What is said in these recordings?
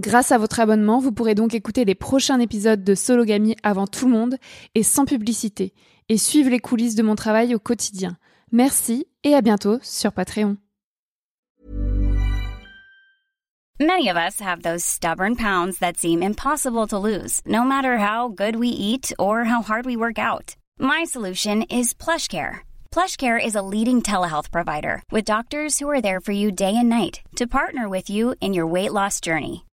Grâce à votre abonnement, vous pourrez donc écouter les prochains épisodes de Sologamy avant tout le monde et sans publicité, et suivre les coulisses de mon travail au quotidien. Merci et à bientôt sur Patreon. Many of us have those stubborn pounds that seem impossible to lose, no matter how good we eat or how hard we work out. My solution is PlushCare. PlushCare is a leading telehealth provider with doctors who are there for you day and night to partner with you in your weight loss journey.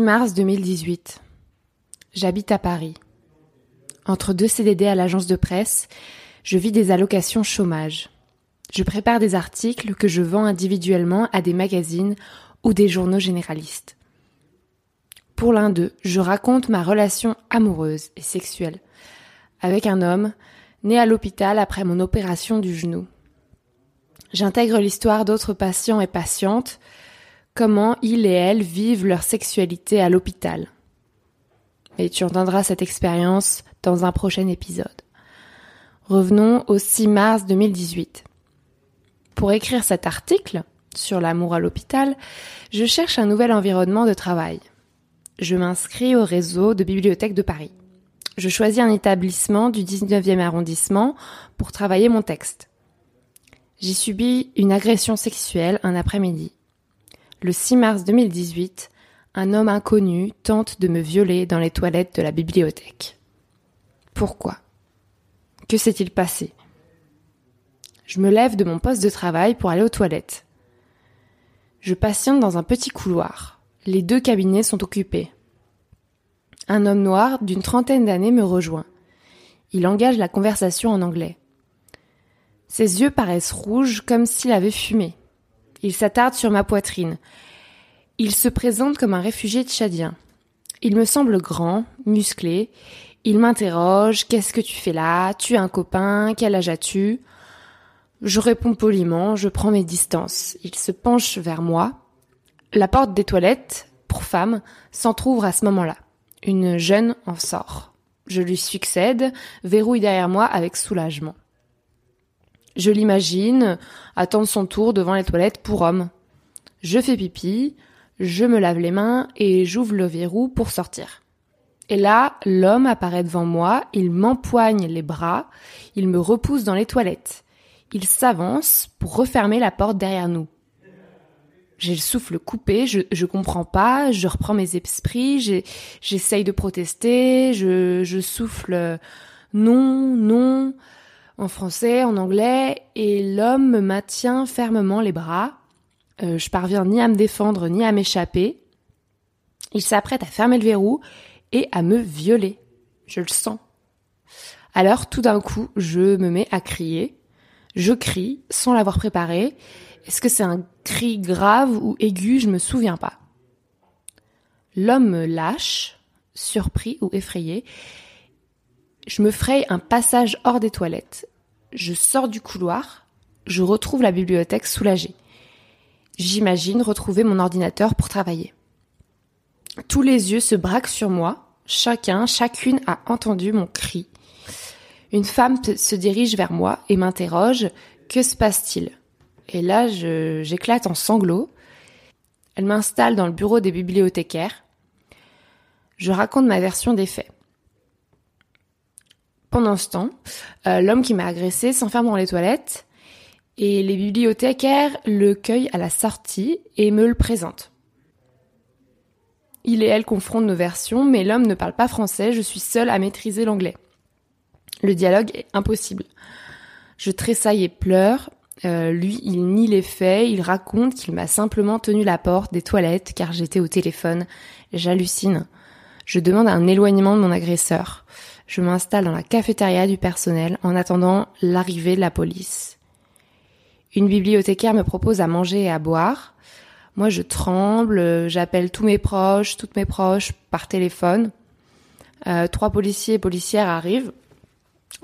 6 mars 2018. J'habite à Paris. Entre deux CDD à l'agence de presse, je vis des allocations chômage. Je prépare des articles que je vends individuellement à des magazines ou des journaux généralistes. Pour l'un d'eux, je raconte ma relation amoureuse et sexuelle avec un homme né à l'hôpital après mon opération du genou. J'intègre l'histoire d'autres patients et patientes, comment ils et elles vivent leur sexualité à l'hôpital. Et tu entendras cette expérience dans un prochain épisode. Revenons au 6 mars 2018. Pour écrire cet article sur l'amour à l'hôpital, je cherche un nouvel environnement de travail. Je m'inscris au réseau de bibliothèques de Paris. Je choisis un établissement du 19e arrondissement pour travailler mon texte. J'ai subi une agression sexuelle un après-midi. Le 6 mars 2018, un homme inconnu tente de me violer dans les toilettes de la bibliothèque. Pourquoi? Que s'est-il passé? Je me lève de mon poste de travail pour aller aux toilettes. Je patiente dans un petit couloir. Les deux cabinets sont occupés. Un homme noir d'une trentaine d'années me rejoint. Il engage la conversation en anglais. Ses yeux paraissent rouges comme s'il avait fumé. Il s'attarde sur ma poitrine. Il se présente comme un réfugié tchadien. Il me semble grand, musclé. Il m'interroge, qu'est-ce que tu fais là? Tu as un copain? Quel âge as-tu? Je réponds poliment, je prends mes distances. Il se penche vers moi. La porte des toilettes, pour femme, s'entr'ouvre à ce moment-là. Une jeune en sort. Je lui succède, verrouille derrière moi avec soulagement. Je l'imagine attendre son tour devant les toilettes pour homme. Je fais pipi, je me lave les mains et j'ouvre le verrou pour sortir. Et là, l'homme apparaît devant moi, il m'empoigne les bras, il me repousse dans les toilettes. Il s'avance pour refermer la porte derrière nous. J'ai le souffle coupé, je, je comprends pas, je reprends mes esprits, j'essaye de protester, je, je souffle non, non, en français, en anglais, et l'homme me maintient fermement les bras. Euh, je parviens ni à me défendre ni à m'échapper. Il s'apprête à fermer le verrou et à me violer. Je le sens. Alors tout d'un coup, je me mets à crier. Je crie sans l'avoir préparé. Est-ce que c'est un cri grave ou aigu? Je me souviens pas. L'homme me lâche, surpris ou effrayé. Je me fraye un passage hors des toilettes je sors du couloir, je retrouve la bibliothèque soulagée. J'imagine retrouver mon ordinateur pour travailler. Tous les yeux se braquent sur moi, chacun, chacune a entendu mon cri. Une femme se dirige vers moi et m'interroge Que se passe-t-il? Et là, j'éclate en sanglots. Elle m'installe dans le bureau des bibliothécaires. Je raconte ma version des faits. Pendant ce temps, euh, l'homme qui m'a agressé s'enferme dans les toilettes et les bibliothécaires le cueillent à la sortie et me le présentent. Il et elle confrontent nos versions, mais l'homme ne parle pas français, je suis seule à maîtriser l'anglais. Le dialogue est impossible. Je tressaille et pleure. Euh, lui, il nie les faits, il raconte qu'il m'a simplement tenu la porte des toilettes car j'étais au téléphone. J'hallucine. Je demande un éloignement de mon agresseur je m'installe dans la cafétéria du personnel en attendant l'arrivée de la police. Une bibliothécaire me propose à manger et à boire. Moi, je tremble, j'appelle tous mes proches, toutes mes proches par téléphone. Euh, trois policiers et policières arrivent.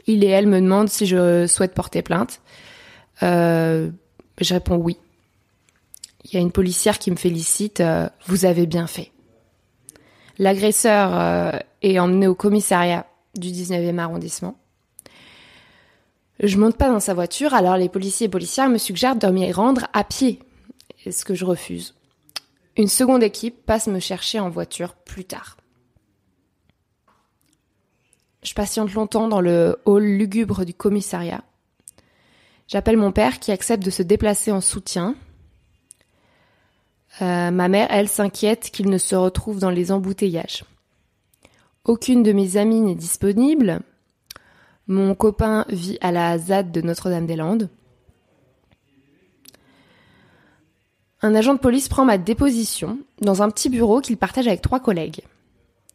Il et elle me demandent si je souhaite porter plainte. Euh, je réponds oui. Il y a une policière qui me félicite. Euh, vous avez bien fait. L'agresseur est emmené au commissariat du 19e arrondissement. Je monte pas dans sa voiture, alors les policiers et policières me suggèrent de m'y rendre à pied, ce que je refuse. Une seconde équipe passe me chercher en voiture plus tard. Je patiente longtemps dans le hall lugubre du commissariat. J'appelle mon père qui accepte de se déplacer en soutien. Euh, ma mère, elle, s'inquiète qu'il ne se retrouve dans les embouteillages. Aucune de mes amies n'est disponible. Mon copain vit à la ZAD de Notre-Dame-des-Landes. Un agent de police prend ma déposition dans un petit bureau qu'il partage avec trois collègues.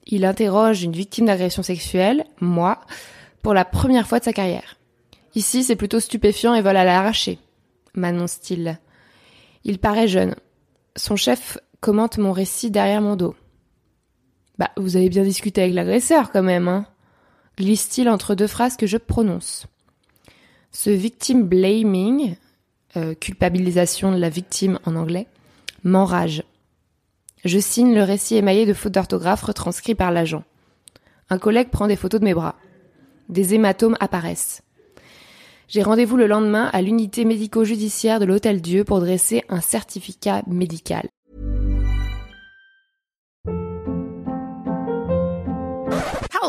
Il interroge une victime d'agression sexuelle, moi, pour la première fois de sa carrière. Ici, c'est plutôt stupéfiant et vol à l'arraché, m'annonce-t-il. Il paraît jeune. Son chef commente mon récit derrière mon dos. Bah, vous avez bien discuté avec l'agresseur quand même, hein glisse-t-il entre deux phrases que je prononce. Ce victim blaming, euh, culpabilisation de la victime en anglais, m'enrage. Je signe le récit émaillé de fautes d'orthographe retranscrit par l'agent. Un collègue prend des photos de mes bras. Des hématomes apparaissent. J'ai rendez-vous le lendemain à l'unité médico-judiciaire de l'Hôtel Dieu pour dresser un certificat médical.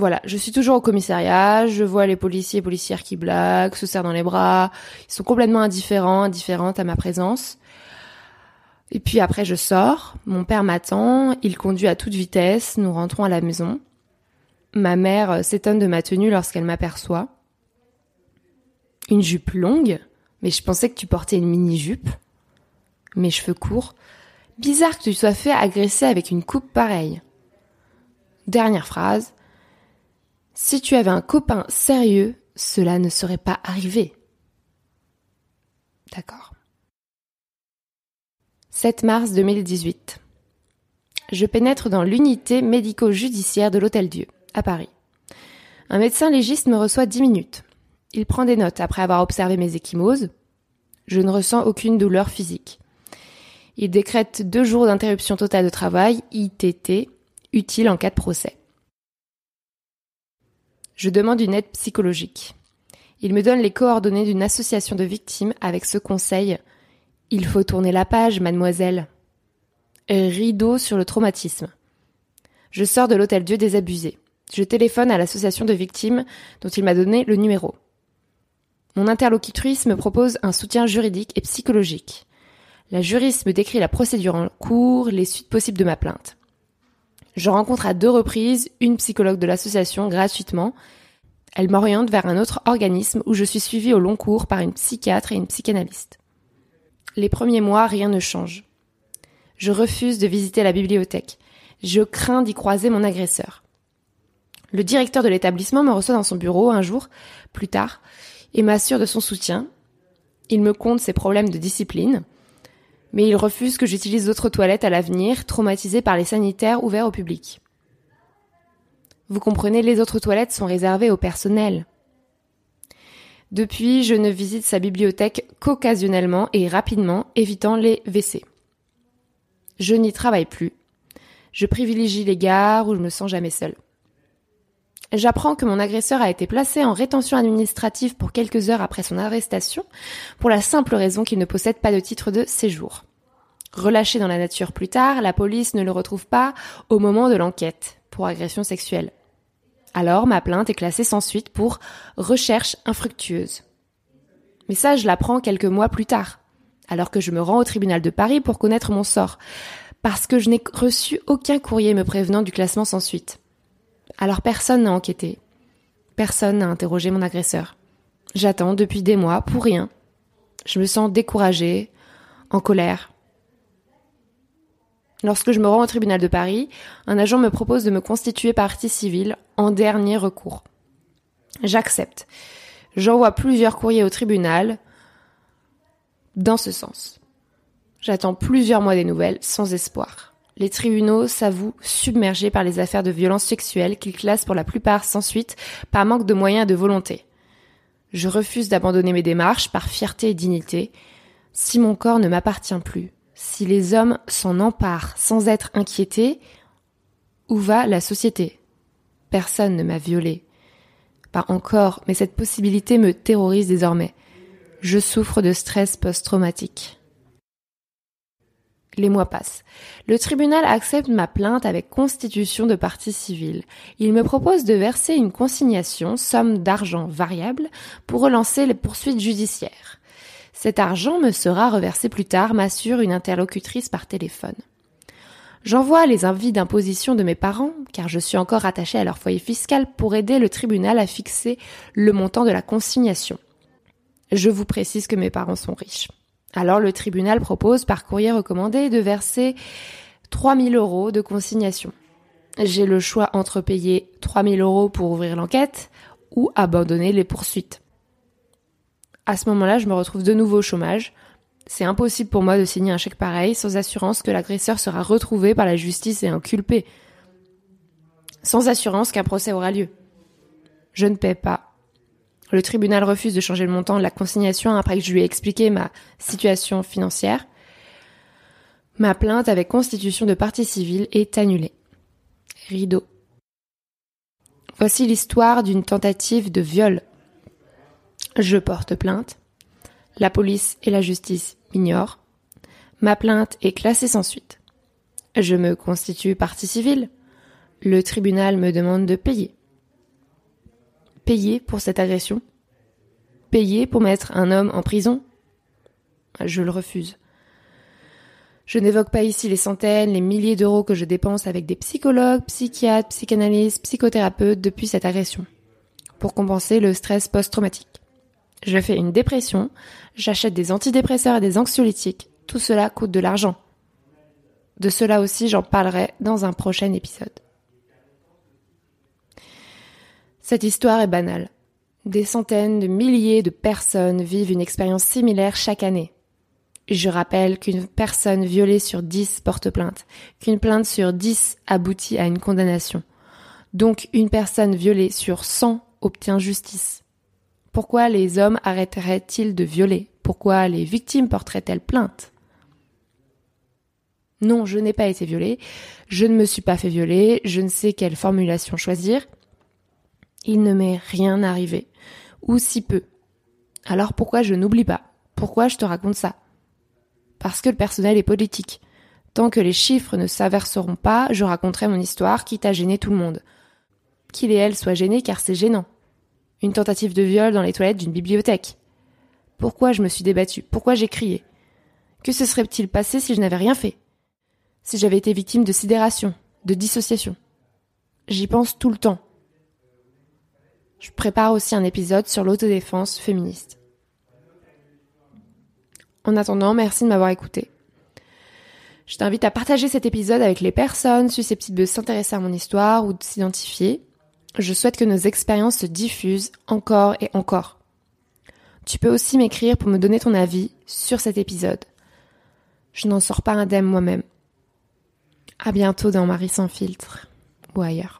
Voilà, je suis toujours au commissariat, je vois les policiers et policières qui blaguent, se serrent dans les bras, ils sont complètement indifférents, indifférentes à ma présence. Et puis après, je sors, mon père m'attend, il conduit à toute vitesse, nous rentrons à la maison. Ma mère euh, s'étonne de ma tenue lorsqu'elle m'aperçoit. Une jupe longue, mais je pensais que tu portais une mini-jupe. Mes cheveux courts. Bizarre que tu sois fait agresser avec une coupe pareille. Dernière phrase. Si tu avais un copain sérieux, cela ne serait pas arrivé. D'accord. 7 mars 2018. Je pénètre dans l'unité médico-judiciaire de l'Hôtel Dieu, à Paris. Un médecin légiste me reçoit 10 minutes. Il prend des notes après avoir observé mes échymoses. Je ne ressens aucune douleur physique. Il décrète deux jours d'interruption totale de travail, ITT, utile en cas de procès. Je demande une aide psychologique. Il me donne les coordonnées d'une association de victimes avec ce conseil il faut tourner la page, mademoiselle. Rideau sur le traumatisme. Je sors de l'hôtel Dieu désabusé. Je téléphone à l'association de victimes dont il m'a donné le numéro. Mon interlocutrice me propose un soutien juridique et psychologique. La juriste me décrit la procédure en cours, les suites possibles de ma plainte. Je rencontre à deux reprises une psychologue de l'association gratuitement. Elle m'oriente vers un autre organisme où je suis suivie au long cours par une psychiatre et une psychanalyste. Les premiers mois, rien ne change. Je refuse de visiter la bibliothèque. Je crains d'y croiser mon agresseur. Le directeur de l'établissement me reçoit dans son bureau un jour, plus tard, et m'assure de son soutien. Il me compte ses problèmes de discipline, mais il refuse que j'utilise d'autres toilettes à l'avenir, traumatisées par les sanitaires ouverts au public. Vous comprenez, les autres toilettes sont réservées au personnel. Depuis, je ne visite sa bibliothèque qu'occasionnellement et rapidement, évitant les WC. Je n'y travaille plus. Je privilégie les gares où je me sens jamais seule. J'apprends que mon agresseur a été placé en rétention administrative pour quelques heures après son arrestation, pour la simple raison qu'il ne possède pas de titre de séjour. Relâché dans la nature plus tard, la police ne le retrouve pas au moment de l'enquête pour agression sexuelle. Alors ma plainte est classée sans suite pour recherche infructueuse. Mais ça, je l'apprends quelques mois plus tard, alors que je me rends au tribunal de Paris pour connaître mon sort, parce que je n'ai reçu aucun courrier me prévenant du classement sans suite. Alors personne n'a enquêté. Personne n'a interrogé mon agresseur. J'attends depuis des mois pour rien. Je me sens découragée, en colère. Lorsque je me rends au tribunal de Paris, un agent me propose de me constituer partie civile en dernier recours. J'accepte. J'envoie plusieurs courriers au tribunal dans ce sens. J'attends plusieurs mois des nouvelles sans espoir. Les tribunaux s'avouent submergés par les affaires de violences sexuelles qu'ils classent pour la plupart sans suite par manque de moyens et de volonté. Je refuse d'abandonner mes démarches par fierté et dignité. Si mon corps ne m'appartient plus, si les hommes s'en emparent sans être inquiétés, où va la société? Personne ne m'a violée. Pas encore, mais cette possibilité me terrorise désormais. Je souffre de stress post-traumatique. Les mois passent. Le tribunal accepte ma plainte avec constitution de partie civile. Il me propose de verser une consignation, somme d'argent variable, pour relancer les poursuites judiciaires. Cet argent me sera reversé plus tard, m'assure une interlocutrice par téléphone. J'envoie les invites d'imposition de mes parents, car je suis encore attachée à leur foyer fiscal, pour aider le tribunal à fixer le montant de la consignation. Je vous précise que mes parents sont riches. Alors le tribunal propose par courrier recommandé de verser 3000 euros de consignation. J'ai le choix entre payer 3000 euros pour ouvrir l'enquête ou abandonner les poursuites à ce moment-là, je me retrouve de nouveau au chômage. C'est impossible pour moi de signer un chèque pareil sans assurance que l'agresseur sera retrouvé par la justice et inculpé. Sans assurance qu'un procès aura lieu. Je ne paie pas. Le tribunal refuse de changer le montant de la consignation après que je lui ai expliqué ma situation financière. Ma plainte avec constitution de partie civile est annulée. Rideau. Voici l'histoire d'une tentative de viol. Je porte plainte. La police et la justice m'ignorent. Ma plainte est classée sans suite. Je me constitue partie civile. Le tribunal me demande de payer. Payer pour cette agression? Payer pour mettre un homme en prison? Je le refuse. Je n'évoque pas ici les centaines, les milliers d'euros que je dépense avec des psychologues, psychiatres, psychanalystes, psychothérapeutes depuis cette agression, pour compenser le stress post-traumatique. Je fais une dépression, j'achète des antidépresseurs et des anxiolytiques, tout cela coûte de l'argent. De cela aussi j'en parlerai dans un prochain épisode. Cette histoire est banale. Des centaines de milliers de personnes vivent une expérience similaire chaque année. Je rappelle qu'une personne violée sur dix porte plainte, qu'une plainte sur dix aboutit à une condamnation. Donc une personne violée sur cent obtient justice. Pourquoi les hommes arrêteraient-ils de violer? Pourquoi les victimes porteraient-elles plainte? Non, je n'ai pas été violée, je ne me suis pas fait violer, je ne sais quelle formulation choisir. Il ne m'est rien arrivé, ou si peu. Alors pourquoi je n'oublie pas? Pourquoi je te raconte ça? Parce que le personnel est politique. Tant que les chiffres ne s'averseront pas, je raconterai mon histoire, quitte à gêner tout le monde. Qu'il et elle soient gênés car c'est gênant. Une tentative de viol dans les toilettes d'une bibliothèque. Pourquoi je me suis débattue? Pourquoi j'ai crié? Que se serait-il passé si je n'avais rien fait? Si j'avais été victime de sidération, de dissociation? J'y pense tout le temps. Je prépare aussi un épisode sur l'autodéfense féministe. En attendant, merci de m'avoir écouté. Je t'invite à partager cet épisode avec les personnes susceptibles de s'intéresser à mon histoire ou de s'identifier. Je souhaite que nos expériences se diffusent encore et encore. Tu peux aussi m'écrire pour me donner ton avis sur cet épisode. Je n'en sors pas indemne moi-même. À bientôt dans Marie sans filtre ou ailleurs.